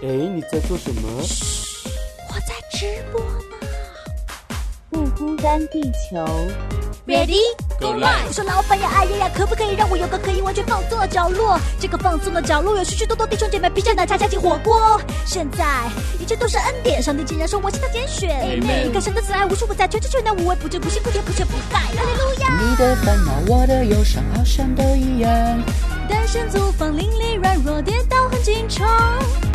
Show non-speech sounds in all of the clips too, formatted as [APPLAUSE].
哎，你在做什么？我在直播呢。不孤单，地球。Ready Go live 我说老板呀，哎呀呀，可不可以让我有个可以完全放松的角落？这个放松的角落有许许多多弟兄姐妹披着奶茶加进火锅。现在一切都是恩典，上帝竟然说我是他拣选。Amen 你看神的慈爱无处不在，全知全能无微不至，不辛不甜不缺不败。哈利路亚！你的烦恼，我的忧伤，好像都一样。单身租房，邻里软弱，跌倒很经常。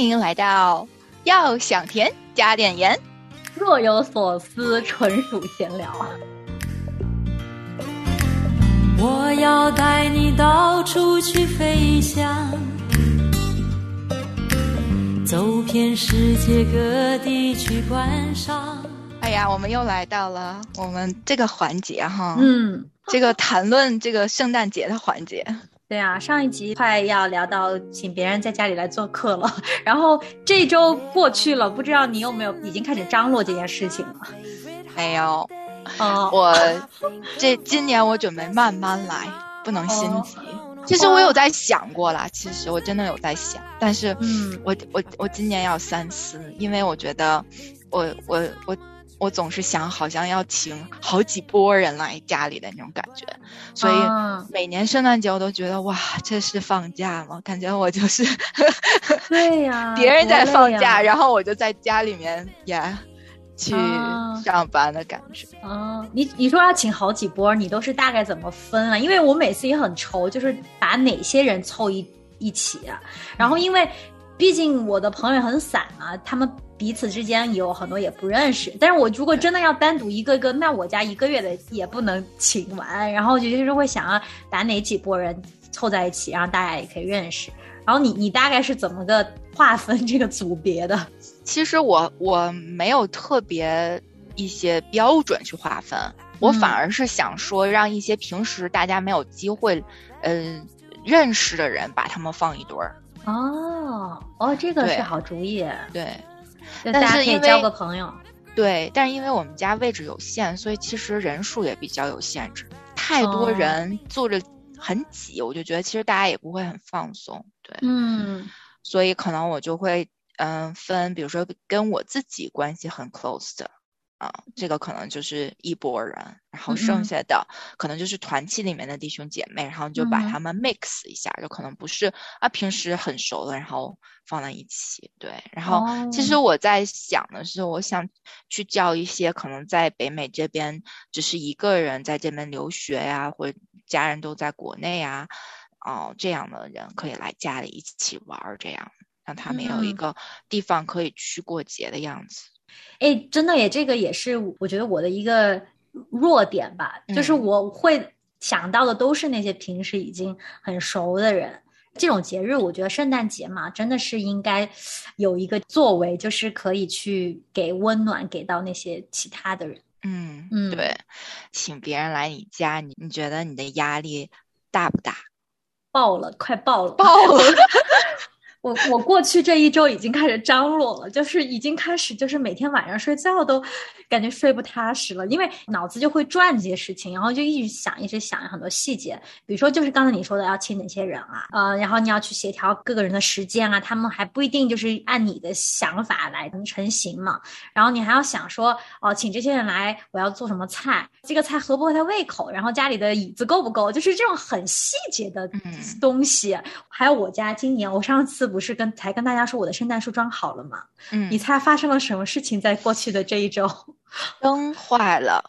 欢迎来到要想甜加点盐。若有所思，纯属闲聊。我要带你到处去飞翔，走遍世界各地去观赏。哎呀，我们又来到了我们这个环节哈，嗯，这个谈论这个圣诞节的环节。对啊，上一集快要聊到请别人在家里来做客了，然后这周过去了，不知道你有没有已经开始张罗这件事情了？没有，哦，我这今年我准备慢慢来，不能心急。其实我有在想过啦，其实我真的有在想，但是嗯我我我今年要三思，因为我觉得我我我我总是想好像要请好几波人来家里的那种感觉，所以啊每年圣诞节我都觉得哇，这是放假吗？感觉我就是 [LAUGHS] 对呀、别人在放假，后然后我就在家里面也去啊上班的感觉。啊，你你说要请好几波，你都是大概怎么分啊？因为我每次也很愁，就是把哪些人凑一一起啊。然后因为毕竟我的朋友很散嘛，他们彼此之间有很多也不认识。但是我如果真的要单独一个个，那我家一个月的也不能请完。然后就是会想要把哪几波人凑在一起，然后大家也可以认识。然后你你大概是怎么个划分这个组别的？其实我我没有特别一些标准去划分，我嗯反而是想说，让一些平时大家没有机会，嗯、认识的人把他们放一堆儿。哦哦，这个是好主意，对大家但是可以交个朋友。对，但是因为我们家位置有限，所以其实人数也比较有限制。太多哦人坐着很挤，我就觉得其实大家也不会很放松。对，嗯所以可能我就会嗯分，比如说跟我自己关系很 close 的啊，这个可能就是一拨人，然后剩下的可能就是团契里面的弟兄姐妹，然后就把他们 mix 一下，就可能不是啊平时很熟的，然后放在一起，对。然后其实哦我在想的是，我想去叫一些可能在北美这边只是一个人在这边留学呀，或者家人都在国内啊，哦，这样的人可以来家里一起玩儿，这样让他们有一嗯个地方可以去过节的样子。哎，真的也，这个也是我觉得我的一个弱点吧，就是嗯我会想到的都是那些平时已经很熟的人。这种节日，我觉得圣诞节嘛，真的是应该有一个作为，就是可以去给温暖给到那些其他的人。嗯嗯对，请别人来你家，你你觉得你的压力大不大？爆了，快爆了！爆了！[LAUGHS] 我我过去这一周已经开始张罗了，就是已经开始，就是每天晚上睡觉都感觉睡不踏实了，因为脑子就会转这些事情，然后就一直想，一直想很多细节，比如说就是刚才你说的要请哪些人啊，呃，然后你要去协调各个人的时间啊，他们还不一定就是按你的想法来成型嘛，然后你还要想说，哦、请这些人来，我要做什么菜，这个菜合不合他胃口，然后家里的椅子够不够，就是这种很细节的嗯。东西。还有我家今年，我上次不是跟才跟大家说我的圣诞树装好了吗？嗯你，猜发生了什么事情在过去的这一周？[LAUGHS] 灯坏了，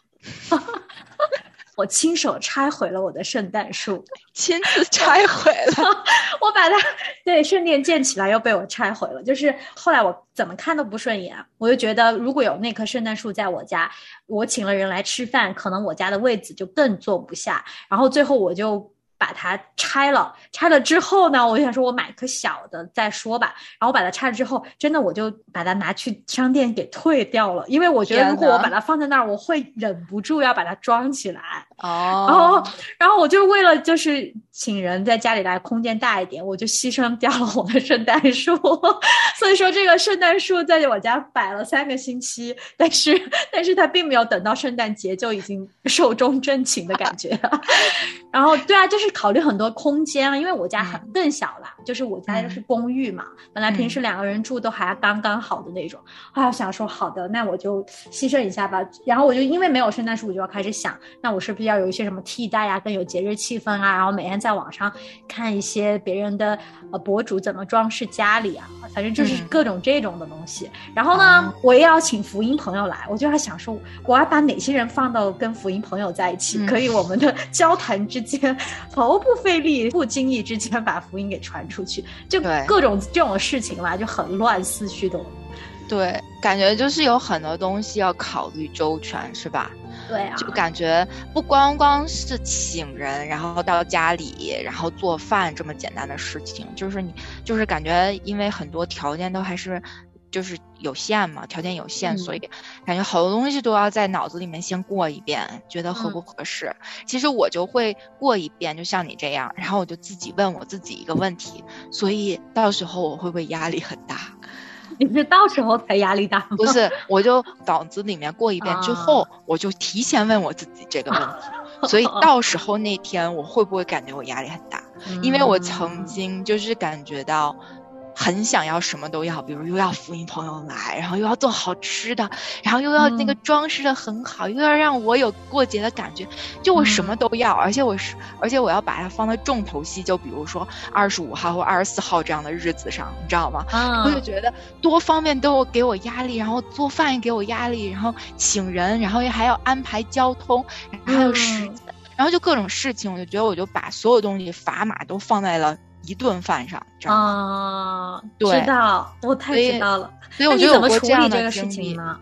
[LAUGHS] 我亲手拆毁了我的圣诞树，[LAUGHS] 亲自拆毁了。我把它对圣殿建起来又被我拆毁了。就是后来我怎么看都不顺眼，我就觉得如果有那棵圣诞树在我家，我请了人来吃饭，可能我家的位子就更坐不下。然后最后我就把它拆了。拆了之后呢，我就想说，我买颗小的再说吧。然后我把它拆了之后，真的我就把它拿去商店给退掉了，因为我觉得如果我把它放在那儿，我会忍不住要把它装起来。哦，然后，然后我就为了就是请人在家里来空间大一点，我就牺牲掉了我的圣诞树。[LAUGHS] 所以说，这个圣诞树在我家摆了三个星期，但是，但是它并没有等到圣诞节就已经寿终正寝的感觉。[LAUGHS] 然后，对啊，就是考虑很多空间啊，因为我家很更小啦，就是我家就是公寓嘛，本来平时两个人住都还刚刚好的那种。后来想说，好的，那我就牺牲一下吧。然后我就因为没有圣诞树，我就要开始想，那我是不是要有一些什么替代啊，更有节日气氛啊？然后每天在网上看一些别人的呃博主怎么装饰家里啊，反正就是各种这种的东西。然后呢，我也要请福音朋友来，我就要想说，我要把哪些人放到跟福音朋友在一起，可以我们的 [LAUGHS] 交谈之间毫不费力、不经意之间把福音给传出去，就各种这种事情嘛，就很乱思绪的。对，感觉就是有很多东西要考虑周全，是吧？对啊，就感觉不光光是请人，然后到家里，然后做饭这么简单的事情，就是你，就是感觉因为很多条件都还是就是有限嘛，条件有限，所以感觉好多东西都要在脑子里面先过一遍，觉得合不合适。其实我就会过一遍，就像你这样，然后我就自己问我自己一个问题，所以到时候我会不会压力很大？[LAUGHS] 你是到时候才压力大？不是，我就脑子里面过一遍之后，我就提前问我自己这个问题，[LAUGHS] 所以到时候那天我会不会感觉我压力很大？因为我曾经就是感觉到。很想要什么都要，比如又要福音朋友来，然后又要做好吃的，然后又要那个装饰的很好，又要让我有过节的感觉，就我什么都要，而且我是，而且我要把它放在重头戏，就比如说二十五号或二十四号这样的日子上，你知道吗？我就觉得多方面都给我压力，然后做饭也给我压力，然后请人，然后也还要安排交通，然后还有时间，然后就各种事情，我就觉得我就把所有东西砝码都放在了。一顿饭上，啊，知道，我太知道了。所以我觉得怎么处理这个事情呢？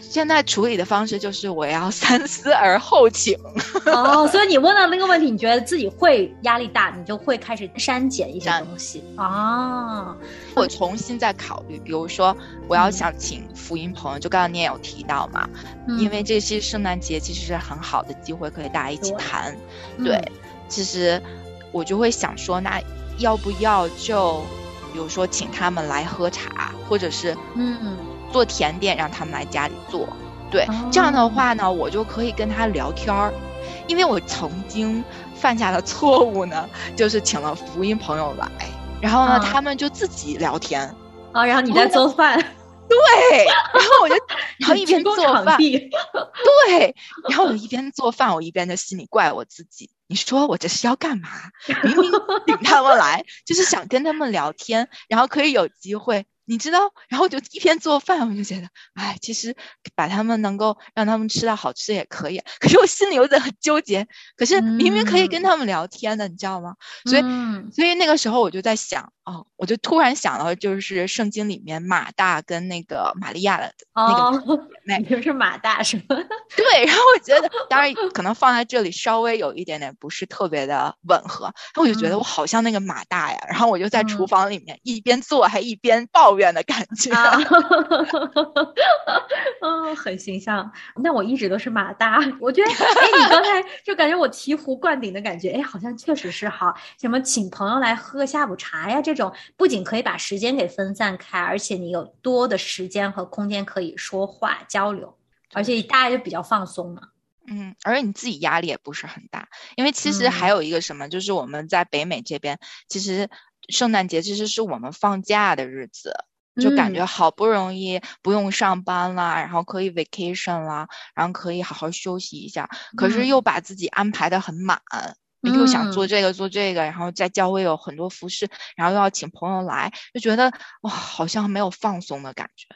现在处理的方式就是我要三思而后请。哦，所以你问到那个问题，你觉得自己会压力大，你就会开始删减一些东西啊。我重新再考虑，比如说我要想请福音朋友，就刚刚你也有提到嘛，因为这些圣诞节其实是很好的机会，可以大家一起谈。对，其实我就会想说那。要不要就，比如说请他们来喝茶，或者是嗯做甜点，让他们来家里做。对，这样的话呢，我就可以跟他聊天儿。因为我曾经犯下的错误呢，就是请了福音朋友来，然后呢，他们就自己聊天啊，然后你在做饭。对，然后我就，然后 [LAUGHS] 一边做饭，对，然后我一边做饭，我一边在心里怪我自己。你说我这是要干嘛？明明 [LAUGHS] 请他们来，就是想跟他们聊天，然后可以有机会。你知道，然后就一边做饭，我就觉得，哎，其实把他们能够让他们吃到好吃也可以。可是我心里有点很纠结。可是明明可以跟他们聊天的，你知道吗？所以，所以那个时候我就在想，哦，我就突然想到，就是圣经里面马大跟那个玛利亚的那个，那 [LAUGHS] 就是马大是吗？[LAUGHS] 对。然后我觉得，当然可能放在这里稍微有一点点不是特别的吻合。然后我就觉得我好像那个马大呀。然后我就在厨房里面一边做还一边抱。怨的感觉，[LAUGHS] 嗯，很形象。那我一直都是马大，我觉得，哎，你刚才就感觉我醍醐灌顶的感觉，哎，好像确实是哈。什么请朋友来喝下午茶呀，这种不仅可以把时间给分散开，而且你有多的时间和空间可以说话交流，而且大家就比较放松嘛。嗯，而且你自己压力也不是很大，因为其实还有一个什么，就是我们在北美这边，其实。圣诞节其实是我们放假的日子，就感觉好不容易不用上班了，然后可以 vacation 啦，然后可以好好休息一下。可是又把自己安排的很满，又想做这个做这个，然后在教会有很多服饰，然后又要请朋友来，就觉得哇，好像没有放松的感觉。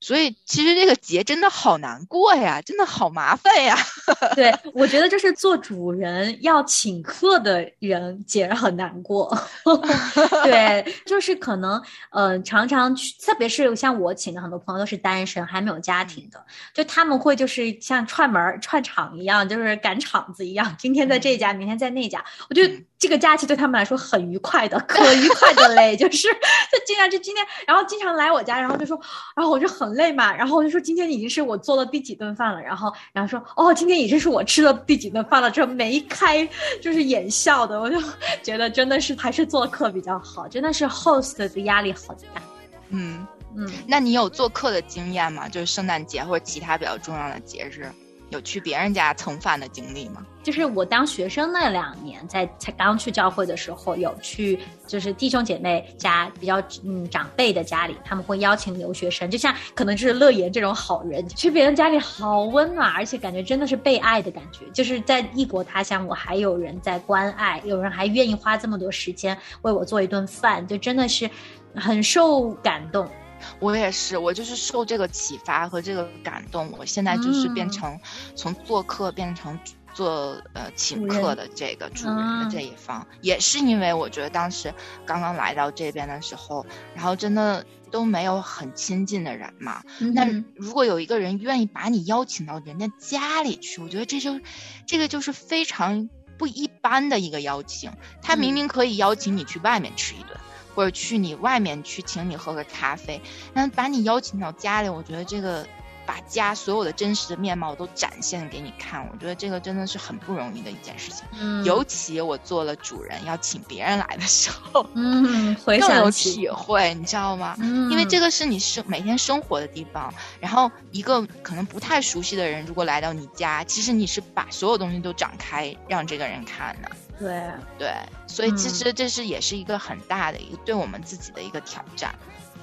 所以其实这个节真的好难过呀，真的好麻烦呀。[LAUGHS] 对，我觉得就是做主人要请客的人节很难过。[LAUGHS] 对，就是可能呃，常常去，特别是像我请的很多朋友都是单身，还没有家庭的，就他们会就是像串门串场一样，就是赶场子一样，今天在这家，明天在那家。我觉得这个假期对他们来说很愉快的，可愉快的嘞，[LAUGHS] 就是就经常就今天，然后经常来我家，然后就说，然后我就很。累嘛，然后我就说今天已经是我做了第几顿饭了，然后然后说哦，今天已经是我吃了第几顿饭了，这眉开就是眼笑的，我就 [LAUGHS] 觉得真的是还是做客比较好，真的是 host 的压力很大。嗯嗯，那你有做客的经验吗？就是圣诞节或者其他比较重要的节日？有去别人家蹭饭的经历吗？就是我当学生那两年，在才刚去教会的时候，有去就是弟兄姐妹家比较嗯长辈的家里，他们会邀请留学生，就像可能就是乐言这种好人，去别人家里好温暖，而且感觉真的是被爱的感觉。就是在异国他乡，我还有人在关爱，有人还愿意花这么多时间为我做一顿饭，就真的是很受感动。我也是，我就是受这个启发和这个感动，我现在就是变成从做客变成做呃请客的这个主人的这一方，也是因为我觉得当时刚刚来到这边的时候，然后真的都没有很亲近的人嘛。那如果有一个人愿意把你邀请到人家家里去，我觉得这就这个就是非常不一般的一个邀请。他明明可以邀请你去外面吃一顿。或者去你外面去请你喝个咖啡，那把你邀请到家里，我觉得这个把家所有的真实的面貌都展现给你看，我觉得这个真的是很不容易的一件事情。嗯，尤其我做了主人要请别人来的时候，嗯，更有体会，你知道吗？嗯，因为这个是你生每天生活的地方，然后一个可能不太熟悉的人如果来到你家，其实你是把所有东西都展开让这个人看的。对对，所以其实这是也是一个很大的一个对我们自己的一个挑战，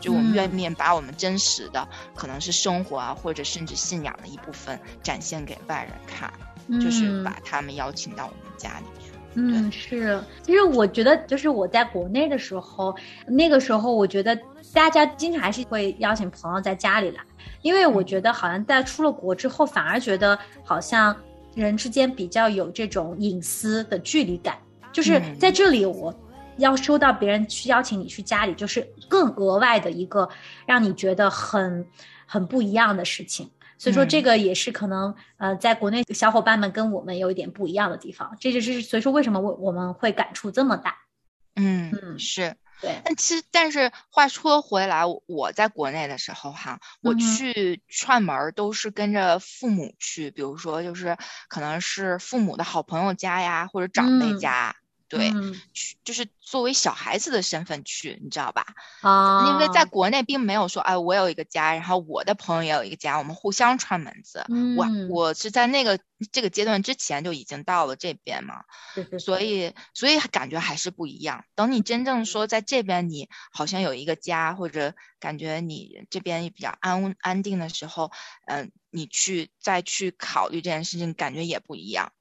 就我们愿意把我们真实的可能是生活啊，或者甚至信仰的一部分展现给外人看，就是把他们邀请到我们家里去。嗯，是。其实我觉得，就是我在国内的时候，那个时候我觉得大家经常还是会邀请朋友在家里来，因为我觉得好像在出了国之后，反而觉得好像。人之间比较有这种隐私的距离感，就是在这里，我要收到别人去邀请你去家里，就是更额外的一个让你觉得很很不一样的事情。所以说，这个也是可能呃，在国内小伙伴们跟我们有一点不一样的地方。这就是所以说为什么我我们会感触这么大。嗯嗯，是。对，但其实，但是话说回来，我在国内的时候哈，我去串门儿都是跟着父母去，比如说就是可能是父母的好朋友家呀，或者长辈家。对，去就是作为小孩子的身份去，你知道吧？啊，因为在国内并没有说，哎，我有一个家，然后我的朋友也有一个家，我们互相串门子。我我是在那个这个阶段之前就已经到了这边嘛，所以所以感觉还是不一样。等你真正说在这边，你好像有一个家，或者感觉你这边比较安安定的时候，嗯，你去再去考虑这件事情，感觉也不一样。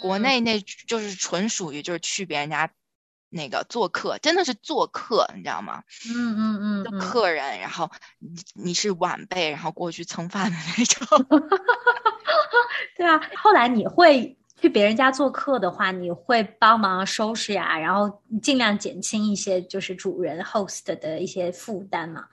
国内那就是纯属于就是去别人家那个做客，真的是做客，你知道吗？嗯嗯嗯，客人，然后你你是晚辈，然后过去蹭饭的那种。[LAUGHS] 对啊，后来你会去别人家做客的话，你会帮忙收拾呀，然后尽量减轻一些就是主人 host 的一些负担嘛。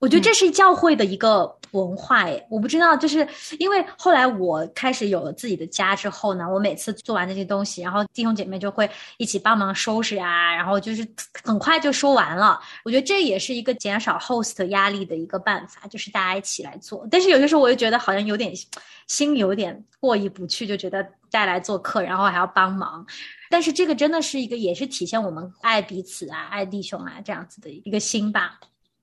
我觉得这是教会的一个文化诶，我不知道，就是因为后来我开始有了自己的家之后呢，我每次做完那些东西，然后弟兄姐妹就会一起帮忙收拾啊，然后就是很快就收完了。我觉得这也是一个减少 host 压力的一个办法，就是大家一起来做。但是有些时候我又觉得好像有点心里有点过意不去，就觉得带来做客，然后还要帮忙。但是这个真的是一个，也是体现我们爱彼此啊、爱弟兄啊这样子的一个心吧。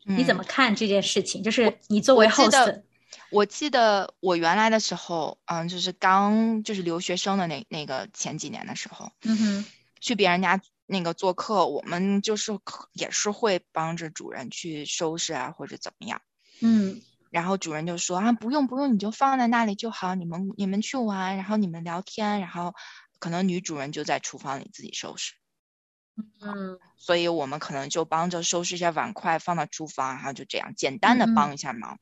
你怎么看这件事情？就是你作为 host，我记得我原来的时候，嗯，就是刚就是留学生的那那个前几年的时候，嗯哼，去别人家那个做客，我们就是也是会帮着主人去收拾啊，或者怎么样，嗯，然后主人就说啊，不用不用，你就放在那里就好，你们你们去玩，然后你们聊天，然后可能女主人就在厨房里自己收拾。嗯，所以我们可能就帮着收拾一下碗筷，放到厨房，然后就这样简单的帮一下忙。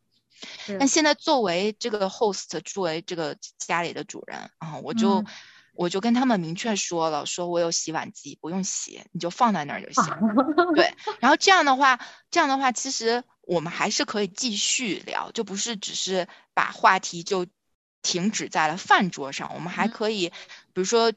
是。但现在作为这个 host，作为这个家里的主人啊，我就、嗯。我就跟他们明确说了，说我有洗碗机，不用洗，你就放在那儿就行。[LAUGHS] 对，然后这样的话，这样的话，其实我们还是可以继续聊，就不是只是把话题就停止在了饭桌上，我们还嗯。可以，比如说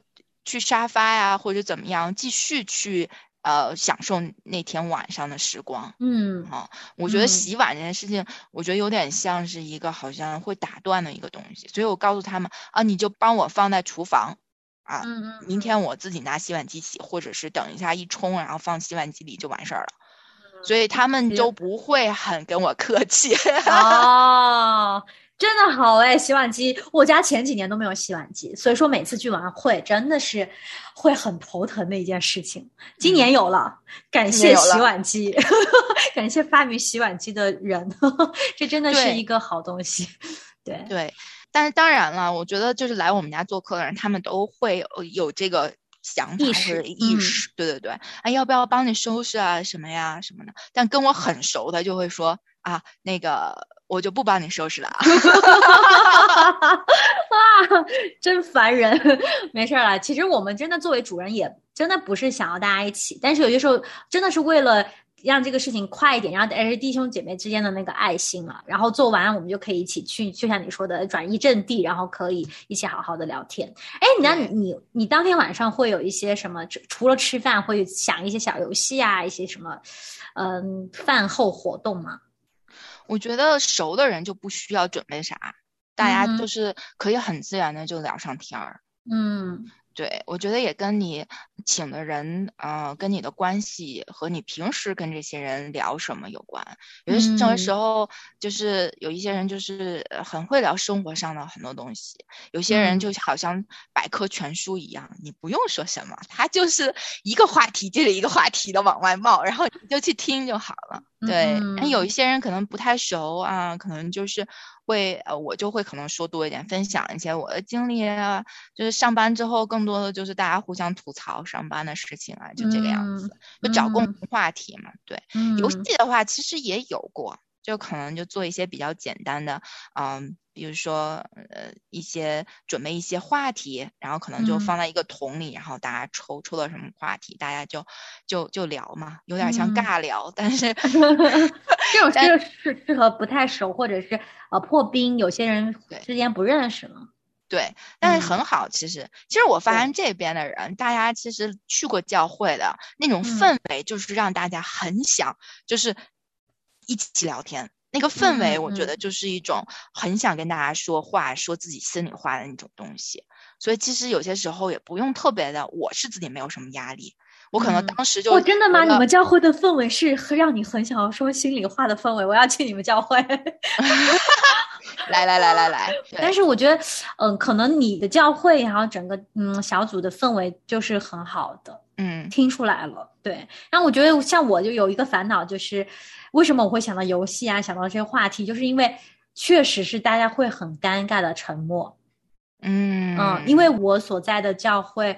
去沙发呀，或者怎么样，继续去呃享受那天晚上的时光。嗯啊，我觉得嗯洗碗这件事情，我觉得有点像是一个好像会打断的一个东西，所以我告诉他们啊，你就帮我放在厨房啊，明天我自己拿洗碗机洗，或者是等一下一冲，然后放洗碗机里就完事儿了。所以他们是就不会很跟我客气。哦，[LAUGHS] 真的好哎，洗碗机，我家前几年都没有洗碗机，所以说每次聚完会真的是会很头疼的一件事情。今年有了，感谢洗碗机，[LAUGHS] 感谢发明洗碗机的人，[LAUGHS] 这真的是一个好东西。对，对，但是当然了，我觉得就是来我们家做客的人，他们都会有有这个想法或意识意嗯识，对对对，哎，要不要帮你收拾啊，什么呀什么的。但跟我很熟的就会说啊，那个我就不帮你收拾了啊。[LAUGHS] 哇，真烦人。没事儿啦，其实我们真的作为主人，也真的不是想要大家一起，但是有些时候真的是为了让这个事情快一点，然后而是弟兄姐妹之间的那个爱心嘛。然后做完，我们就可以一起去，就像你说的转移阵地，然后可以一起好好的聊天。哎，那你对你你当天晚上会有一些什么？除除了吃饭，会想一些小游戏啊，一些什么，嗯，饭后活动吗？我觉得熟的人就不需要准备啥，大家就是可以很自然的就聊上天儿。嗯对，我觉得也跟你请的人，呃，跟你的关系和你平时跟这些人聊什么有关。有些时有的时嗯候就是有一些人就是呃很会聊生活上的很多东西，有些人嗯就好像百科全书一样，你不用说什么，他就是一个话题接着一个话题的往外冒，然后你就去听就好了。对，那有一嗯。些人可能不太熟啊，可能就是会呃，我就会可能说多一点，分享一些我的经历啊，就是上班之后更多的就是大家互相吐槽上班的事情啊，就这个样子，就找共嗯。同话题嘛。对，嗯，游戏。的话其实也有过，就可能就做一些比较简单的，嗯，比如说呃一些准备一些话题，然后可能就嗯放在一个桶里，然后大家抽抽了什么话题，大家就就就聊嘛，有点像嗯尬聊，但是 [LAUGHS] 这种 [LAUGHS] 但这个适适合不太熟或者是呃破冰，有些人对之间不认识嘛。对，但是嗯很好。其实，其实我发现这边的人，大家其实去过教会的那种嗯氛围，就是让大家很想，就是一起聊天。那个氛围，嗯我觉嗯得就是一种很想跟大家说话、说自己心里话的那种东西。所以，其实有些时候也不用特别的，我是自己没有什么压力。我可能嗯当时就哦，真的吗？你们教会的氛围是让你很想要说心里话的氛围，我要去你们教会。[LAUGHS] 来来来来来，但是我觉得，嗯、可能你的教会，然后整个嗯小组的氛围就是很好的。嗯听出来了，对。然后我觉得像我就有一个烦恼，就是为什么我会想到游戏啊，想到这些话题，就是因为确实是大家会很尴尬的沉默。嗯。嗯，因为我所在的教会，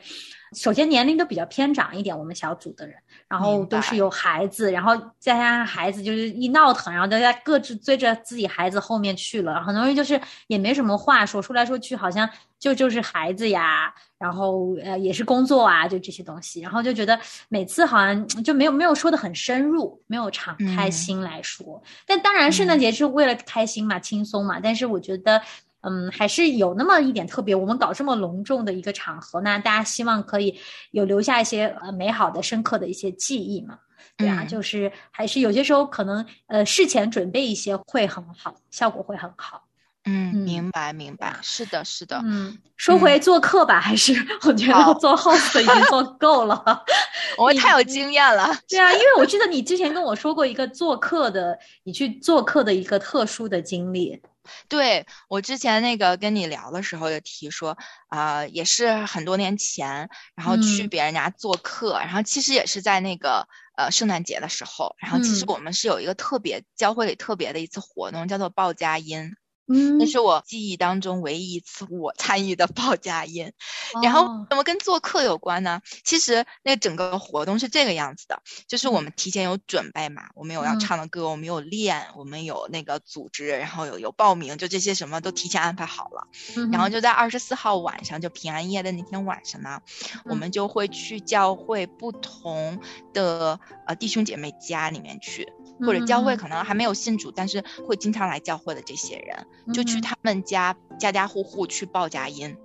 首先年龄都比较偏长一点，我们小组的人，然后都是有孩子，然后再加上孩子就是一闹腾，然后大家各自追着自己孩子后面去了，很多人就是也没什么话说，说来说去好像就就是孩子呀，然后呃也是工作啊，就这些东西，然后就觉得每次好像就没有没有说的很深入，没有敞开嗯。心来说。但当然圣诞节是为了开心嘛，轻松嘛，但是我觉得。嗯，还是有那么一点特别。我们搞这么隆重的一个场合，那大家希望可以有留下一些呃美好的、深刻的一些记忆嘛？对啊，嗯就是还是有些时候可能呃事前准备一些会很好，效果会很好。嗯，嗯明白明白，是的，是的，嗯，说回做客吧，还是我觉得做 host 已经做够了。[LAUGHS] 我太有经验了。对啊，因为我记得你之前跟我说过一个做客的，你去做客的一个特殊的经历。对，我之前那个跟你聊的时候有提说，啊、也是很多年前，然后去嗯。别人家做客，然后其实也是在那个呃圣诞节的时候，然后其实嗯。我们是有一个特别教会里特别的一次活动，叫做报佳音。嗯那是我记忆当中唯一一次我参与的报佳音。然后哦怎么跟做客有关呢？其实那整个活动是这个样子的，就是我们提前有准备嘛，我们有要嗯唱的歌，我们有练，我们有那个组织，然后有有报名，就这些什么都提前安排好了。然后嗯就在二十四号晚上，就平安夜的那天晚上呢，我嗯们就会去教会不同的呃弟兄姐妹家里面去，或者教会嗯可能还没有信主，但是会经常来教会的这些人，就去嗯他们家家家户户去报佳音。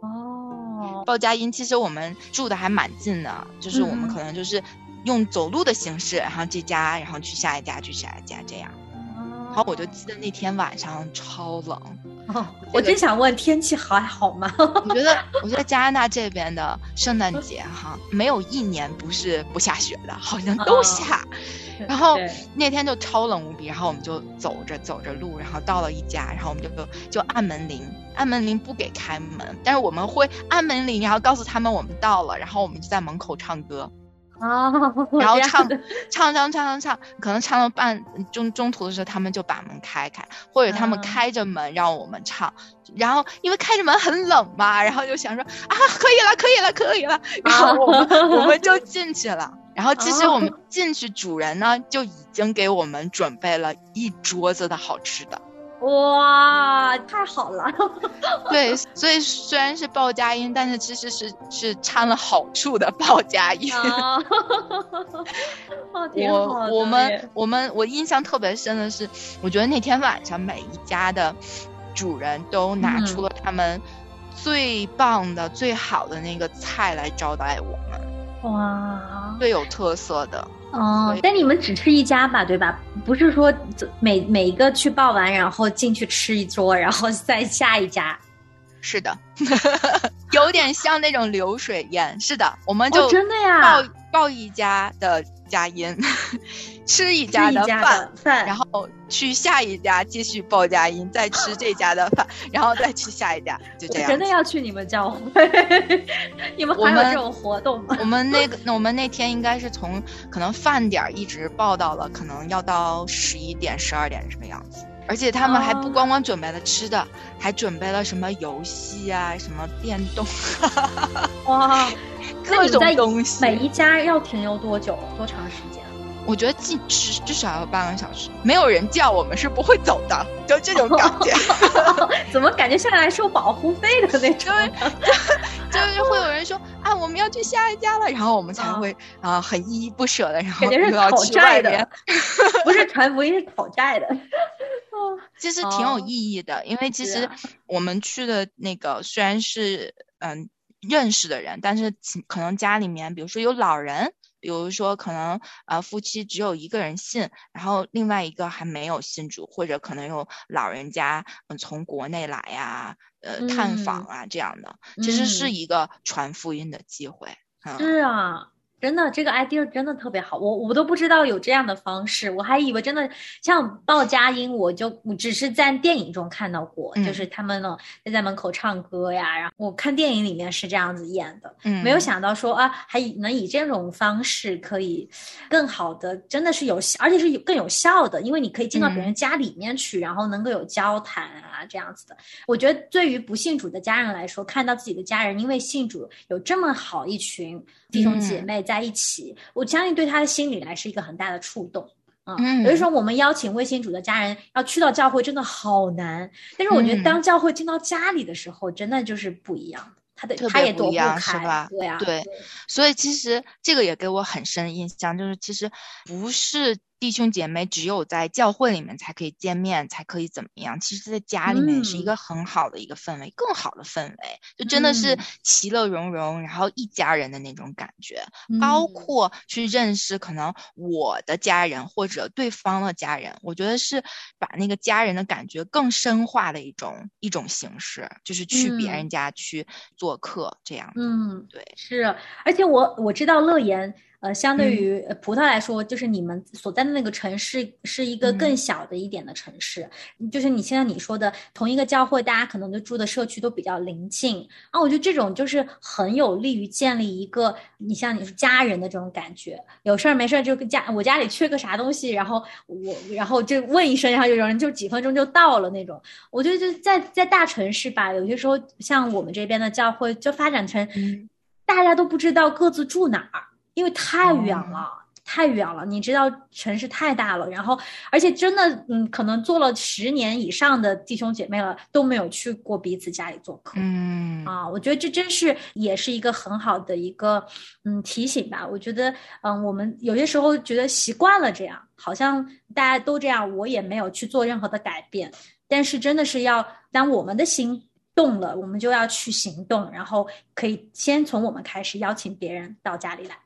哦，报佳音其实我们住的还蛮近的，就是我们嗯可能就是用走路的形式，然后这家，然后去下一家，去下一家这样。然后我就记得那天晚上超冷，哦，[LAUGHS] 我真想问天气还好吗？[LAUGHS] 我觉得，我觉得加拿大这边的圣诞节哈，没有一年不是不下雪的，好像都哦下。[LAUGHS] 然后那天就超冷无比，然后我们就走着走着路，然后到了一家，然后我们就就按门铃，按门铃不给开门，但是我们会按门铃，然后告诉他们我们到了，然后我们就在门口唱歌，哦，然后唱唱唱唱唱唱，可能唱到半中中途的时候，他们就把门开开，或者他们啊开着门让我们唱，然后因为开着门很冷嘛，然后就想说啊可以了可以了可以了，然后我们、[LAUGHS] 我们就进去了。然后其实我们进去，主人呢就已经给我们准备了一桌子的好吃的。哇，太好了！[LAUGHS] 对，所以虽然是报佳音，但是其实是是掺了好处的报佳音。啊，哦，[LAUGHS] 挺我我们我们我印象特别深的是，我觉得那天晚上每一家的主人都拿嗯出了他们最棒的、最好的那个菜来招待我们，哇，最有特色的。哦，但你们只吃一家吧，对吧？不是说每每一个去报完，然后进去吃一桌，然后再下一家。是的，[LAUGHS] 有点像那种流水宴。是的，我们就哦，真的呀报，报一家的佳音，[LAUGHS] 吃一家的饭的，饭，然后去下一家继续报佳音，再吃这家的饭，[LAUGHS] 然后再去下一家，就这样。我真的要去你们教会，[LAUGHS] 你们还有这种活动吗？我们那个，我们那天应该是从可能饭点儿一直报到了，可能要到十一点、十二点这个样子。而且他们还不哦光光准备了吃的，还准备了什么游戏啊、什么电动，[LAUGHS] 哇，各种东西。每一家要停留多久？多长时间？我觉得进至至少要半个小时，没有人叫我们是不会走的，就这种感 [LAUGHS] 觉。怎么感觉像来收保护费的那种？[LAUGHS] 就是会有人说啊，我们要去下一家了，然后我们才啊会啊、很依依不舍的，然后又要去外面，不是传福音，是讨债的。[LAUGHS] 其实挺有哦意义的，因为其实我们去的那个虽然是嗯认识的人，但是可能家里面，比如说有老人，比如说可能呃夫妻只有一个人信，然后另外一个还没有信主，或者可能有老人家嗯从国内来呀，呃探访啊这样的，其实是嗯。一个传福音的机会。嗯，是啊，真的，这个 idea 真的特别好，我我都不知道有这样的方式，我还以为真的像鲍佳音，我就我只是在电影中看到过，嗯。就是他们呢就在门口唱歌呀，然后我看电影里面是这样子演的，嗯没有想到说啊，还以能以这种方式可以更好的，真的是有效，而且是有更有效的，因为你可以进到别嗯。人家里面去，然后能够有交谈啊这样子的。我觉得对于不信主的家人来说，看到自己的家人因为信主有这么好一群弟兄姐嗯妹在一起，我相信对他的心里来是一个很大的触动。啊、嗯有的时候我们邀请未信主的家人要去到教会，真的好难。但是我觉得，嗯当教会进到家里的时候，真的就是不一样的。他的特他也躲不开，是吧对啊，对所以其实这个也给我很深印象，就是其实不是弟兄姐妹只有在教会里面才可以见面，才可以怎么样。其实，在家里面是一嗯个很好的一个氛围，更好的氛围，就真的是嗯其乐融融，然后一家人的那种感觉。包嗯括去认识可能我的家人或者对方的家人，我觉得是把那个家人的感觉更深化的一种一种形式，就是去别嗯人家去做客这样。嗯，对，是，而且我我知道乐言呃，相对于呃葡萄来说，就是你们所在的那个城市是一个嗯。更小的一点的城市，就是你现在你说的同一个教会，大家可能都住的社区都比较临近。啊，我觉得这种就是很有利于建立一个你像你是家人的这种感觉，有事儿没事儿就跟家我家里缺个啥东西，然后我然后就问一声，然后有人就几分钟就到了那种。我觉得就在在大城市吧，有些时候像我们这边的教会就发展成嗯。大家都不知道各自住哪儿，因为太远哦了。太远了，你知道城市太大了，然后而且真的，嗯，可能做了十年以上的弟兄姐妹了，都没有去过彼此家里做客。嗯啊，我觉得这真是也是一个很好的一个嗯提醒吧。我觉得嗯，我们有些时候觉得习惯了这样，好像大家都这样，我也没有去做任何的改变。但是真的是要当我们的心动了，我们就要去行动，然后可以先从我们开始邀请别人到家里来。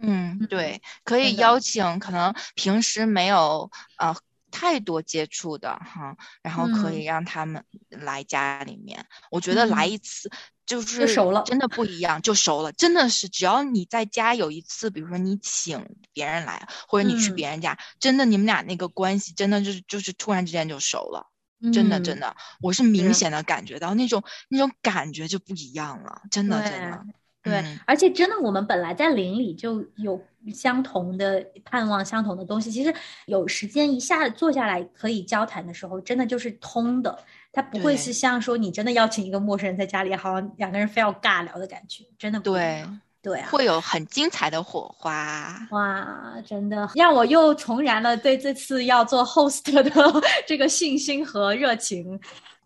嗯，对，可以邀请可能平时没有呃太多接触的哈，然后可以嗯让他们来家里面。我觉得来嗯一次就是熟了真的不一样，就熟了。真的是只要你在家有一次，比如说你请别人来，或者你去嗯别人家，真的你们俩那个关系真的就是就是突然之间就熟了。真的真嗯的，我是明显的感觉到那种那种感觉就不一样了，真的真的。对，嗯而且真的，我们本来在邻里就有相同的盼望、相同的东西。其实有时间一下子坐下来可以交谈的时候，真的就是通的。它不会是像说你真的邀请一个陌生人在家里，好像两个人非要尬聊的感觉，真的不对。对啊，会有很精彩的火花。哇，真的让我又重燃了对这次要做 host 的 [LAUGHS] 这个信心和热情。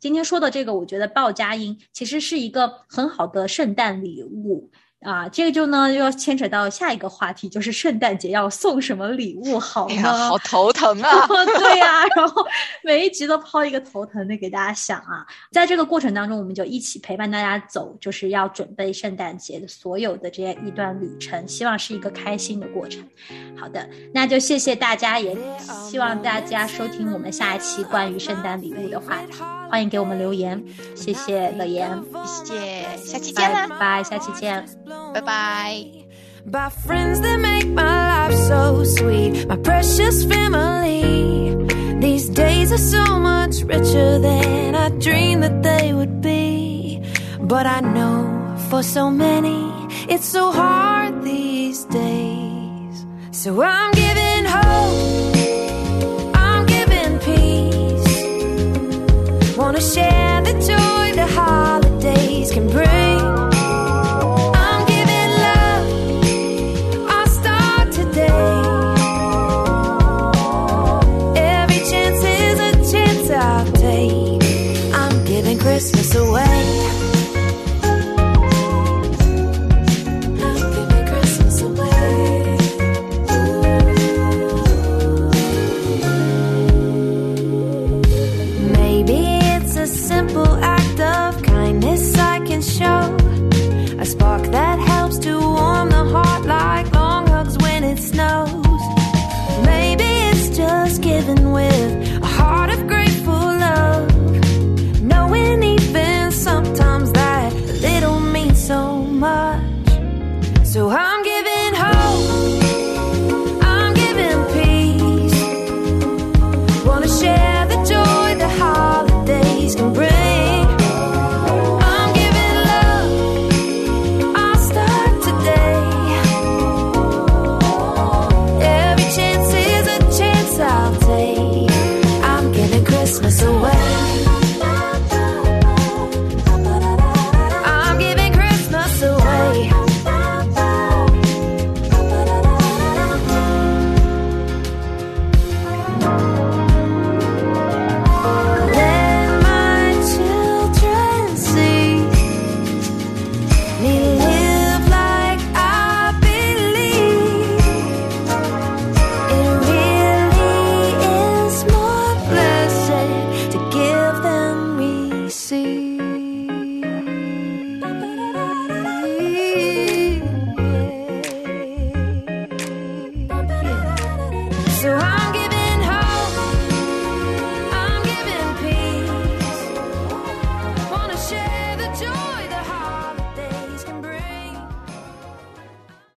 今天说的这个，我觉得报佳音其实是一个很好的圣诞礼物啊。这个就呢又要牵扯到下一个话题，就是圣诞节要送什么礼物好呢？哎，好头疼啊！[LAUGHS] 对呀、然后每一集都抛一个头疼的给大家想啊，在这个过程当中，我们就一起陪伴大家走，就是要准备圣诞节的所有的这样一段旅程，希望是一个开心的过程。好的，那就谢谢大家，也希望大家收听我们下一期关于圣诞礼物的话题，欢迎给我们留言，谢谢乐言，谢谢，下期见啦，拜拜，下期见。拜拜。 by friends that make my life so sweet, my precious family. These days are so much richer than I dreamed that they would be. But I know for so many, it's so hard these days. So I'm giving hope, Wanna share the joy the holidays can bring.